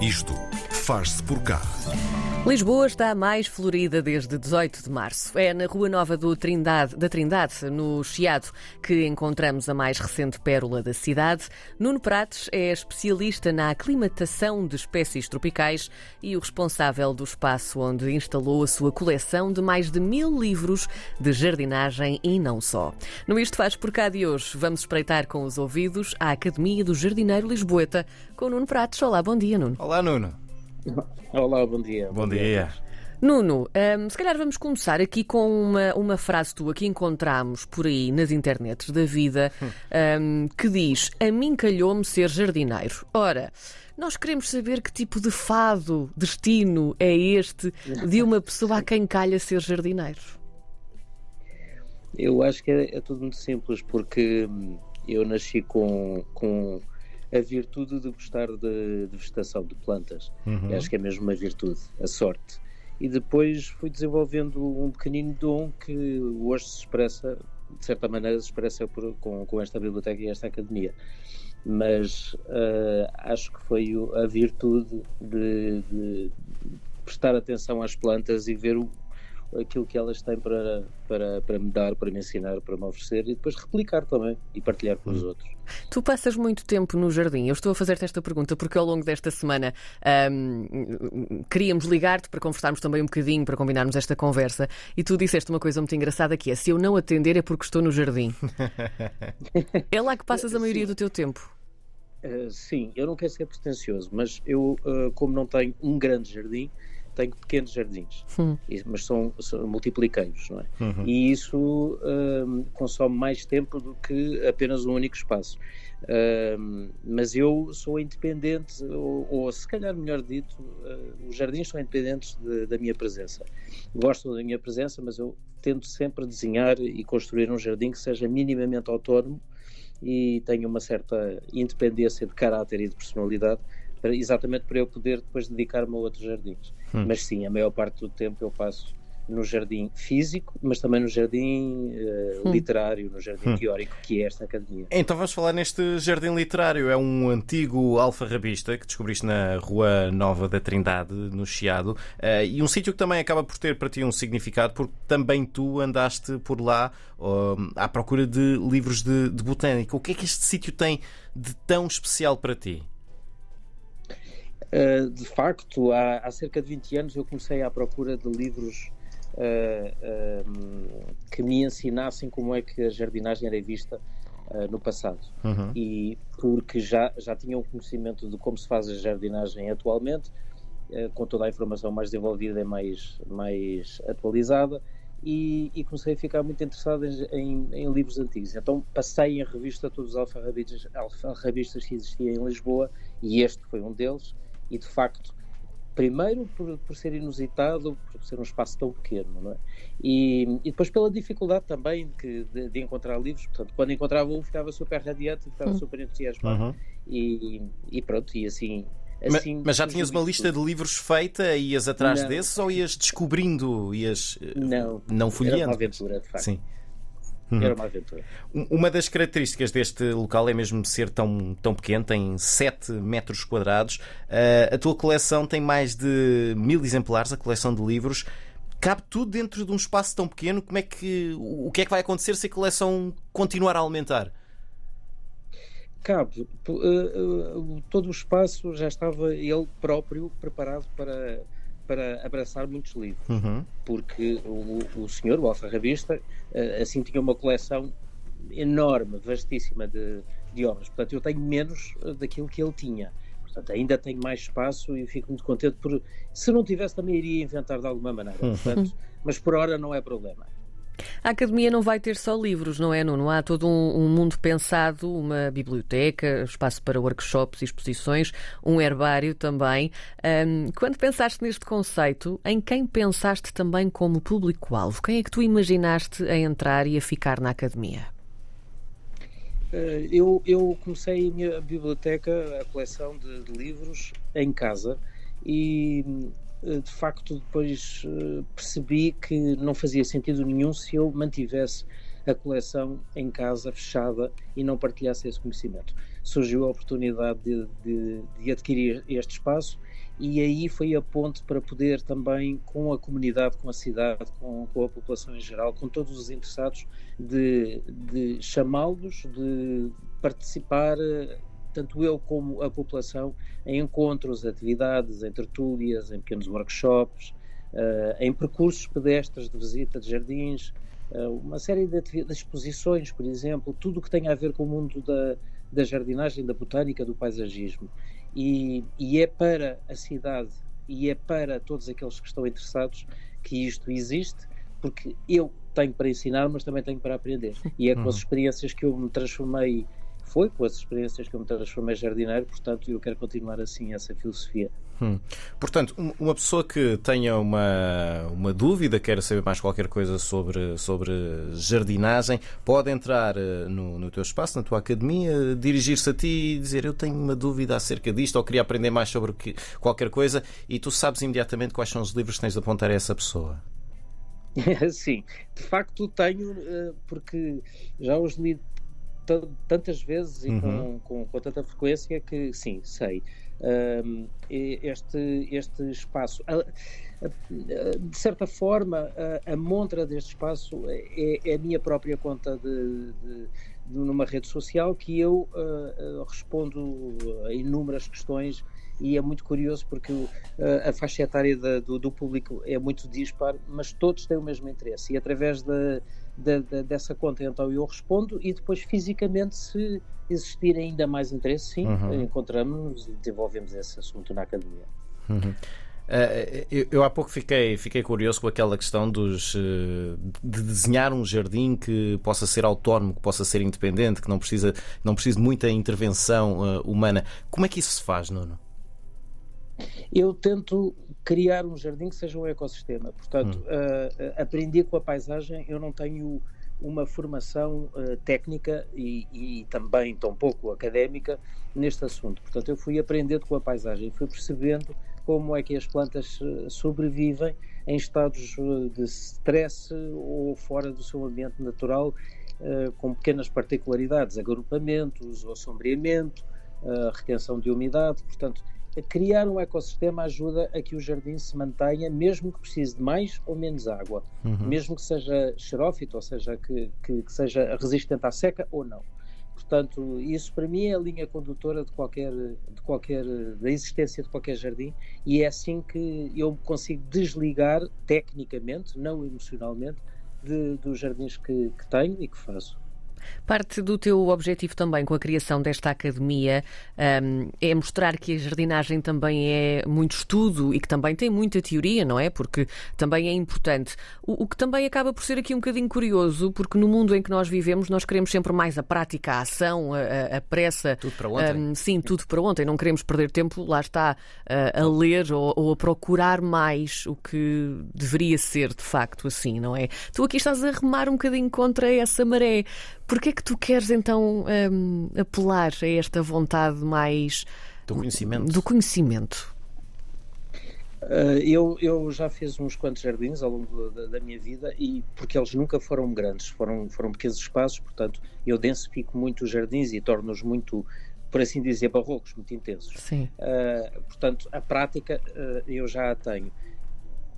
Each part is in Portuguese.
Isto faz-se por cá. Lisboa está mais florida desde 18 de março. É na Rua Nova Trindade, da Trindade, no Chiado, que encontramos a mais recente pérola da cidade. Nuno Prates é especialista na aclimatação de espécies tropicais e o responsável do espaço onde instalou a sua coleção de mais de mil livros de jardinagem e não só. No Isto Faz Por Cá de hoje, vamos espreitar com os ouvidos a Academia do Jardineiro Lisboeta com Nuno Prates. Olá, bom dia, Nuno. Olá, Nuno. Olá, bom dia. Bom, dia. Nuno, hum, se calhar vamos começar aqui com uma, uma frase tua que encontramos por aí nas internets da vida hum, que diz: A mim calhou-me ser jardineiro. Ora, nós queremos saber que tipo de fado, destino é este de uma pessoa a quem calha ser jardineiro. Eu acho que é, é tudo muito simples, porque hum, eu nasci com, com a virtude de gostar de, de vegetação, de plantas. Uhum. Acho que é mesmo uma virtude, a sorte. E depois fui desenvolvendo um pequenino dom que hoje se expressa, de certa maneira, se expressa por, com, com esta biblioteca e esta academia. Mas uh, acho que foi a virtude de, de prestar atenção às plantas e ver o, aquilo que elas têm para, para, para me dar, para me ensinar, para me oferecer e depois replicar também e partilhar com os outros. Tu passas muito tempo no jardim. Eu estou a fazer-te esta pergunta porque ao longo desta semana hum, queríamos ligar-te para conversarmos também um bocadinho, para combinarmos esta conversa e tu disseste uma coisa muito engraçada que é se eu não atender é porque estou no jardim. é lá que passas a maioria do teu tempo. Uh, sim, eu não quero ser pretencioso, mas eu, uh, como não tenho um grande jardim, tenho pequenos jardins, Hum. mas são, são multipliqueiros, não é? Uhum. E isso hum, consome mais tempo do que apenas um único espaço. Hum, mas eu sou independente, ou, ou se calhar melhor dito, uh, os jardins são independentes de- da minha presença. Gostam da minha presença, mas eu tento sempre desenhar e construir um jardim que seja minimamente autónomo e tenha uma certa independência de caráter e de personalidade, para- exatamente para eu poder depois dedicar-me a outros jardins. Hum. Mas sim, a maior parte do tempo eu passo no jardim físico, mas também no jardim eh, Hum. literário, no jardim Hum. teórico, que é esta academia. Então vamos falar neste jardim literário. É um antigo alfarrabista que descobriste na Rua Nova da Trindade, no Chiado, eh, e um sítio que também acaba por ter para ti um significado, porque também tu andaste por lá oh, à procura de livros de, de botânica. O que é que este sítio tem de tão especial para ti? Uh, de facto, há, há cerca de 20 anos eu comecei à procura de livros uh, um, que me ensinassem como é que a jardinagem era vista uh, no passado. Uhum. E porque já, já tinha um conhecimento de como se faz a jardinagem atualmente, com toda a informação mais desenvolvida e mais, mais atualizada, e, e comecei a ficar muito interessado em, em- em livros antigos. Então passei em revista todos os alfarrabistas, alfarrabistas que existiam em Lisboa, e este foi um deles, e de facto, primeiro por, por ser inusitado, por ser um espaço tão pequeno, não é? E, e depois pela dificuldade também que- de, de encontrar livros, portanto, quando encontrava um ficava super radiante, ficava Hum. super entusiasmado, Uhum. e, e pronto, e assim... Assim Mas já tinhas uma lista tudo. de livros feita e ias atrás Não. desses ou ias descobrindo, ias eh, Não, não era folheando? uma aventura, de facto. Sim. Era uma aventura. Um- Uma das características deste local é mesmo ser tão, tão pequeno, tem 7 metros quadrados. Ah, a tua coleção tem mais de mil exemplares, a coleção de livros. Cabe tudo dentro de um espaço tão pequeno. Como é que, o que é que vai acontecer se a coleção continuar a aumentar? Cabe, uh, uh, todo o espaço já estava ele próprio preparado para, para abraçar muitos livros. Uhum. porque o, o senhor, o alfarrabista, eh, assim tinha uma coleção enorme, vastíssima de, de obras. Portanto, eu tenho menos eh, daquilo que ele tinha. Portanto, ainda tenho mais espaço e fico muito contente por. Se não tivesse, também iria inventar de alguma maneira. Portanto, mas por hora não é problema. A academia não vai ter só livros, não é, Nuno? Há todo um, um mundo pensado, uma biblioteca, espaço para workshops e exposições, um herbário também. Ahm, quando pensaste neste conceito, em quem pensaste também como público-alvo? Quem é que tu imaginaste a entrar e a ficar na academia? Eh, Eu, eu comecei a minha biblioteca, a coleção de, de livros, em casa e de facto depois eh, percebi que não fazia sentido nenhum se eu mantivesse a coleção em casa fechada e não partilhasse esse conhecimento. surgiu a oportunidade de, de, de adquirir este espaço e aí foi a ponte para poder também, com a comunidade, com a cidade, com, com a população em geral, com todos os interessados, de, de chamá-los, de participar, tanto eu como a população, em encontros, atividades, em tertúlias, em pequenos workshops, uh, em percursos pedestres de visita de jardins, uh, uma série de, de, exposições, por exemplo, tudo o que tem a ver com o mundo da, da jardinagem, da botânica, do paisagismo. E, e, é para a cidade e é para todos aqueles que estão interessados que isto existe, porque eu tenho para ensinar, mas também tenho para aprender. E é com as uhum. experiências que eu me transformei, foi com as experiências que eu me transformei jardineiro, portanto eu quero continuar assim essa filosofia. Hum. Portanto, uma pessoa que tenha uma, uma dúvida, quer saber mais qualquer coisa sobre, sobre jardinagem, pode entrar eh, no, no teu espaço, na tua academia, dirigir-se a ti e dizer eu tenho uma dúvida acerca disto ou queria aprender mais sobre que, qualquer coisa e tu sabes imediatamente quais são os livros que tens de apontar a essa pessoa. Sim, de facto tenho, eh, porque já os li tantas vezes e uhum. com, com, com, tanta frequência que sim, sei. Um, este, este espaço. De certa forma, a, a montra deste espaço é, é, a minha própria conta de, de numa rede social que eu uh, respondo a inúmeras questões e é muito curioso porque uh, a faixa etária da, do, do, público é muito dispar, mas todos têm o mesmo interesse e através da, da, dessa conta então eu respondo e depois fisicamente se existir ainda mais interesse, sim, uhum. encontramos-nos e desenvolvemos esse assunto na academia. Uhum. Uh, eu, eu, há pouco fiquei, fiquei curioso com aquela questão dos, uh, de desenhar um jardim que possa ser autónomo, que possa ser independente, que não precisa, não precisa de muita intervenção humana. Como é que isso se faz, Nuno? Eu tento criar um jardim que seja um ecossistema. Portanto, hum. uh, aprendi com a paisagem, eu não tenho uma formação uh, técnica e, e, também tão pouco académica neste assunto. Portanto, eu fui aprendendo com a paisagem, fui percebendo como é que as plantas sobrevivem em estados de stress ou fora do seu ambiente natural, uh, com pequenas particularidades, agrupamentos ou sombreamento, retenção de umidade. Portanto, criar um ecossistema ajuda a que o jardim se mantenha, mesmo que precise de mais ou menos água, uhum. mesmo que seja xerófito, ou seja, que, que, que, seja resistente à seca ou não. Portanto, isso para mim é a linha condutora de qualquer, de qualquer, da existência de qualquer jardim e é assim que eu consigo desligar tecnicamente, não emocionalmente, de, dos jardins que, que tenho e que faço. Parte do teu objetivo também com a criação desta academia um, é mostrar que a jardinagem também é muito estudo e que também tem muita teoria, não é? Porque também é importante. O, o, que também acaba por ser aqui um bocadinho curioso, porque no mundo em que nós vivemos nós queremos sempre mais a prática, a ação, a, a pressa. Tudo para ontem. Um, sim, tudo para ontem. Não queremos perder tempo, lá está, a, a ler ou, ou, a procurar mais o que deveria ser de facto assim, não é? Tu aqui estás a remar um bocadinho contra essa maré. Porquê é que tu queres então um, apelar a esta vontade mais do conhecimento? Do conhecimento? Uh, eu, eu já fiz uns quantos jardins ao longo da, da, minha vida e porque eles nunca foram grandes, foram, foram pequenos espaços, portanto eu densifico muito os jardins e torno-os muito, por assim dizer, barrocos, muito intensos. Sim. Uh, portanto, a prática uh, eu já a tenho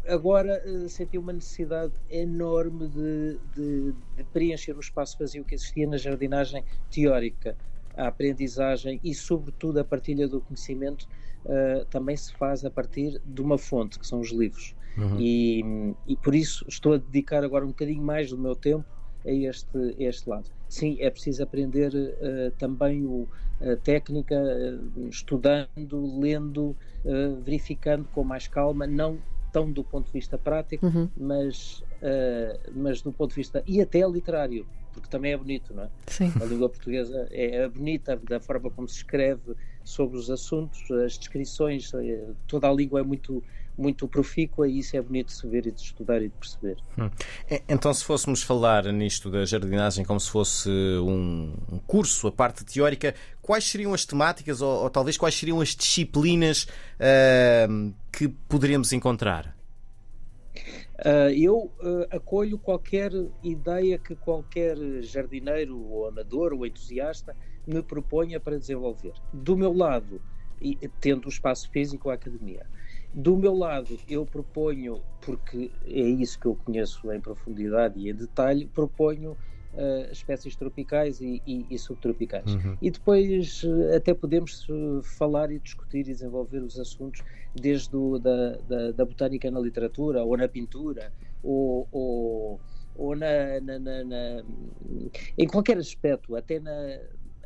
agora uh, senti uma necessidade enorme de, de, de, preencher o espaço vazio que existia na jardinagem teórica. A aprendizagem e, sobretudo, a partilha do conhecimento uh, também se faz a partir de uma fonte, que são os livros. Uhum. E, e por isso estou a dedicar agora um bocadinho mais do meu tempo a este, a este lado. Sim, é preciso aprender uh, também o, a técnica, uh, estudando, lendo, uh, verificando com mais calma, não tão do ponto de vista prático, uhum. mas, uh, mas do ponto de vista e até literário, porque também é bonito, não é? Sim. A língua portuguesa é, é bonita da forma como se escreve sobre os assuntos, as descrições, eh, toda a língua é muito muito profícua e isso é bonito de se ver e de estudar e de perceber. Hum. Então, se fôssemos falar nisto da jardinagem como se fosse um, um curso, a parte teórica, quais seriam as temáticas ou, ou talvez quais seriam as disciplinas uh, que poderíamos encontrar? Uh, eu uh, acolho qualquer ideia que qualquer jardineiro ou amador ou entusiasta me proponha para desenvolver. Do meu lado, e, tendo o espaço físico a academia. Do meu lado, eu proponho, porque é isso que eu conheço em profundidade e em detalhe, proponho uh, espécies tropicais e, e, e subtropicais. Uhum. E depois uh, até podemos uh, falar e discutir e desenvolver os assuntos desde o, da, da, da, botânica na literatura, ou na pintura, ou, ou, ou na, na, na, na, em qualquer aspecto, até, na,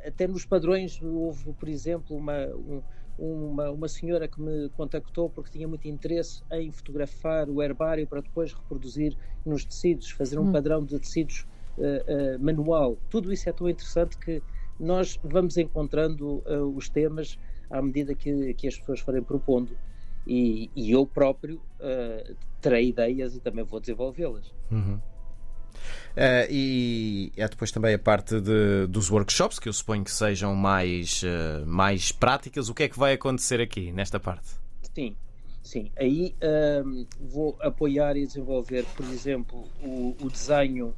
até nos padrões. Houve, por exemplo, uma. Um, uma, uma senhora que me contactou porque tinha muito interesse em fotografar o herbário para depois reproduzir nos tecidos, fazer um hum. padrão de tecidos uh, manual. Tudo isso é tão interessante que nós vamos encontrando uh, os temas à medida que, que as pessoas forem propondo. E, e eu próprio terei ideias e também vou desenvolvê-las. Uhum. Uh, e é depois também a parte de, dos workshops, que eu suponho que sejam mais, uh, mais práticas. O que é que vai acontecer aqui, nesta parte? Sim, sim. Aí uh, vou apoiar e desenvolver, por exemplo, o, o desenho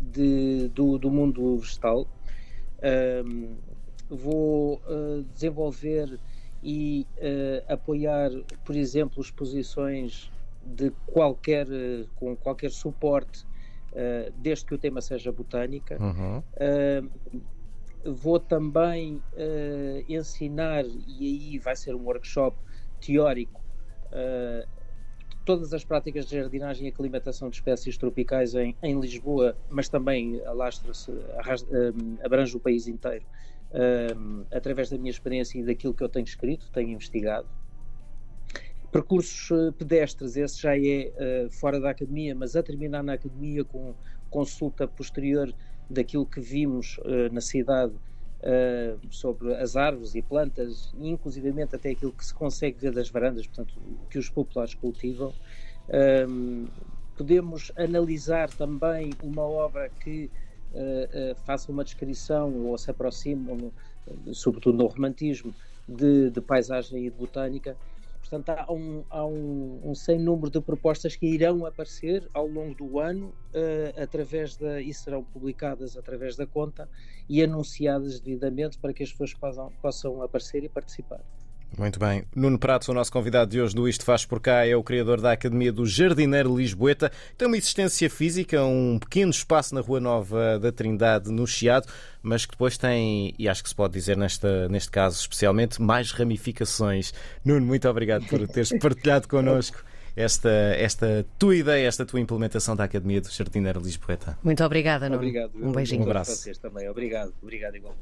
de, do, do, mundo vegetal. vou desenvolver e apoiar, por exemplo, exposições de qualquer, com qualquer suporte desde que o tema seja botânica. Uhum. Uh, vou também uh, ensinar, e aí vai ser um workshop teórico, todas as práticas de jardinagem e aclimatação de espécies tropicais em, em Lisboa, mas também alastra-se, abrange o país inteiro, através da minha experiência e daquilo que eu tenho escrito, tenho investigado. Percursos uh, pedestres, esse já é uh, fora da academia, mas a terminar na academia com consulta posterior daquilo que vimos uh, na cidade sobre as árvores e plantas, inclusivamente até aquilo que se consegue ver das varandas, portanto, que os populares cultivam. Um, podemos analisar também uma obra que faça uma descrição ou se aproxime, sobretudo no romantismo, de, de paisagem e de botânica Portanto, há um, há um, um sem número de propostas que irão aparecer ao longo do ano uh, através da, e serão publicadas através da conta e anunciadas devidamente para que as pessoas possam, possam aparecer e participar. Muito bem. Nuno Prato, o nosso convidado de hoje do Isto Faz Por Cá, é o criador da Academia do Jardineiro Lisboeta. Tem uma existência física, um pequeno espaço na Rua Nova da Trindade, no Chiado, mas que depois tem, e acho que se pode dizer nesta, neste caso especialmente, mais ramificações. Nuno, muito obrigado por teres partilhado connosco esta, esta tua ideia, esta tua implementação da Academia do Jardineiro Lisboeta. Muito obrigada, Nuno. Obrigado. Um beijinho. Um abraço. Vocês também. Obrigado. Obrigado igual.